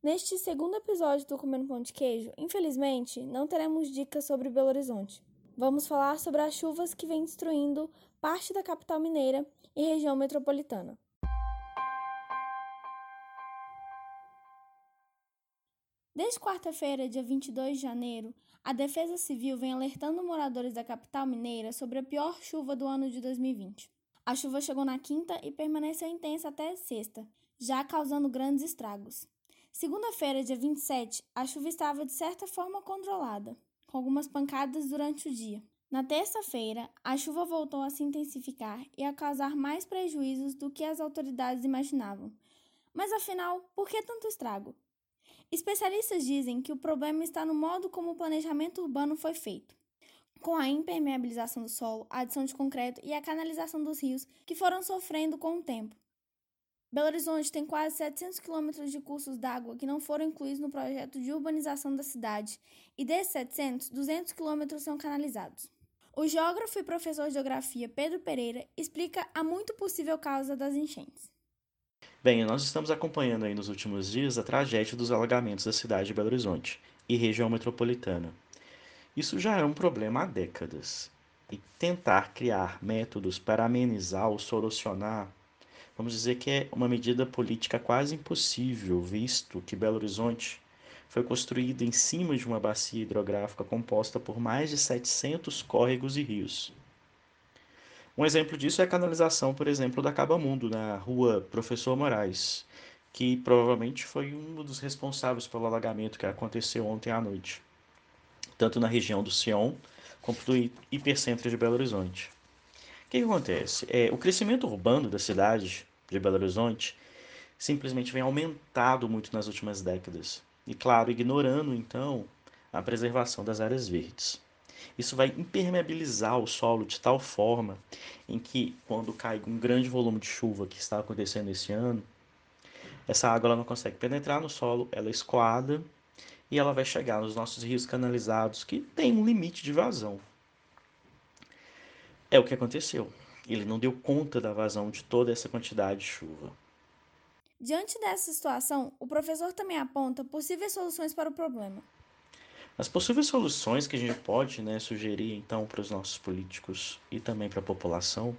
Neste segundo episódio do Comendo Pão de Queijo, infelizmente, não teremos dicas sobre Belo Horizonte. Vamos falar sobre as chuvas que vêm destruindo parte da capital mineira e região metropolitana. Desde quarta-feira, dia 22 de janeiro, a Defesa Civil vem alertando moradores da capital mineira sobre a pior chuva do ano de 2020. A chuva chegou na quinta e permaneceu intensa até sexta, já causando grandes estragos. Segunda-feira, dia 27, a chuva estava de certa forma controlada, com algumas pancadas durante o dia. Na terça-feira, a chuva voltou a se intensificar e a causar mais prejuízos do que as autoridades imaginavam. Mas afinal, por que tanto estrago? Especialistas dizem que o problema está no modo como o planejamento urbano foi feito, com a impermeabilização do solo, a adição de concreto e a canalização dos rios que foram sofrendo com o tempo. Belo Horizonte tem quase 700 quilômetros de cursos d'água que não foram incluídos no projeto de urbanização da cidade, e desses 700, 200 quilômetros são canalizados. O geógrafo e professor de geografia Pedro Pereira explica a muito possível causa das enchentes. Bem, nós estamos acompanhando aí nos últimos dias a tragédia dos alagamentos da cidade de Belo Horizonte e região metropolitana. Isso já é um problema há décadas. E tentar criar métodos para amenizar ou solucionar, vamos dizer que é uma medida política quase impossível, visto que Belo Horizonte foi construído em cima de uma bacia hidrográfica composta por mais de 700 córregos e rios. Um exemplo disso é a canalização, por exemplo, da Caba Mundo, na rua Professor Moraes, que provavelmente foi um dos responsáveis pelo alagamento que aconteceu ontem à noite, tanto na região do Sion quanto do hipercentro de Belo Horizonte. O que, que acontece? É, o crescimento urbano da cidade de Belo Horizonte simplesmente vem aumentado muito nas últimas décadas. E, claro, ignorando então a preservação das áreas verdes. Isso vai impermeabilizar o solo de tal forma em que, quando cai um grande volume de chuva que está acontecendo esse ano, essa água ela não consegue penetrar no solo, ela escoada e ela vai chegar nos nossos rios canalizados que tem um limite de vazão. É o que aconteceu. Ele não deu conta da vazão de toda essa quantidade de chuva. Diante dessa situação, o professor também aponta possíveis soluções para o problema. As possíveis soluções que a gente pode né, sugerir então para os nossos políticos e também para a população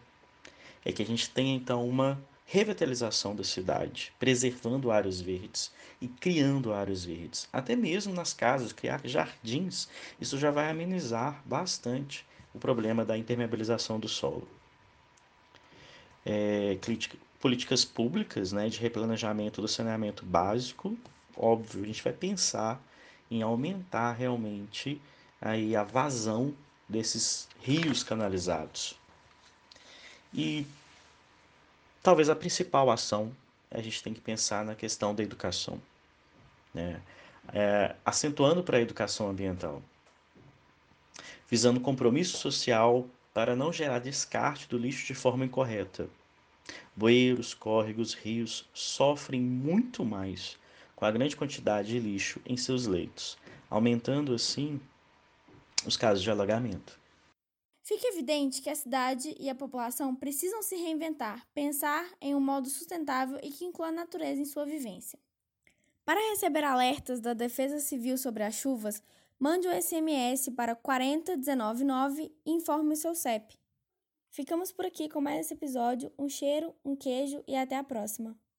é que a gente tenha então uma revitalização da cidade, preservando áreas verdes e criando áreas verdes. Até mesmo nas casas, criar jardins, isso já vai amenizar bastante o problema da impermeabilização do solo. É, políticas públicas né, de replanejamento do saneamento básico, óbvio, a gente vai pensar em aumentar realmente aí a vazão desses rios canalizados. E talvez a principal ação a gente tem que pensar na questão da educação, né? É, acentuando para a educação ambiental, visando compromisso social para não gerar descarte do lixo de forma incorreta. Bueiros, córregos, rios sofrem muito mais com a grande quantidade de lixo em seus leitos, aumentando assim os casos de alagamento. Fica evidente que a cidade e a população precisam se reinventar, pensar em um modo sustentável e que inclua a natureza em sua vivência. Para receber alertas da Defesa Civil sobre as chuvas, mande um SMS para 40199 e informe o seu CEP. Ficamos por aqui com mais esse episódio. Um cheiro, um queijo e até a próxima.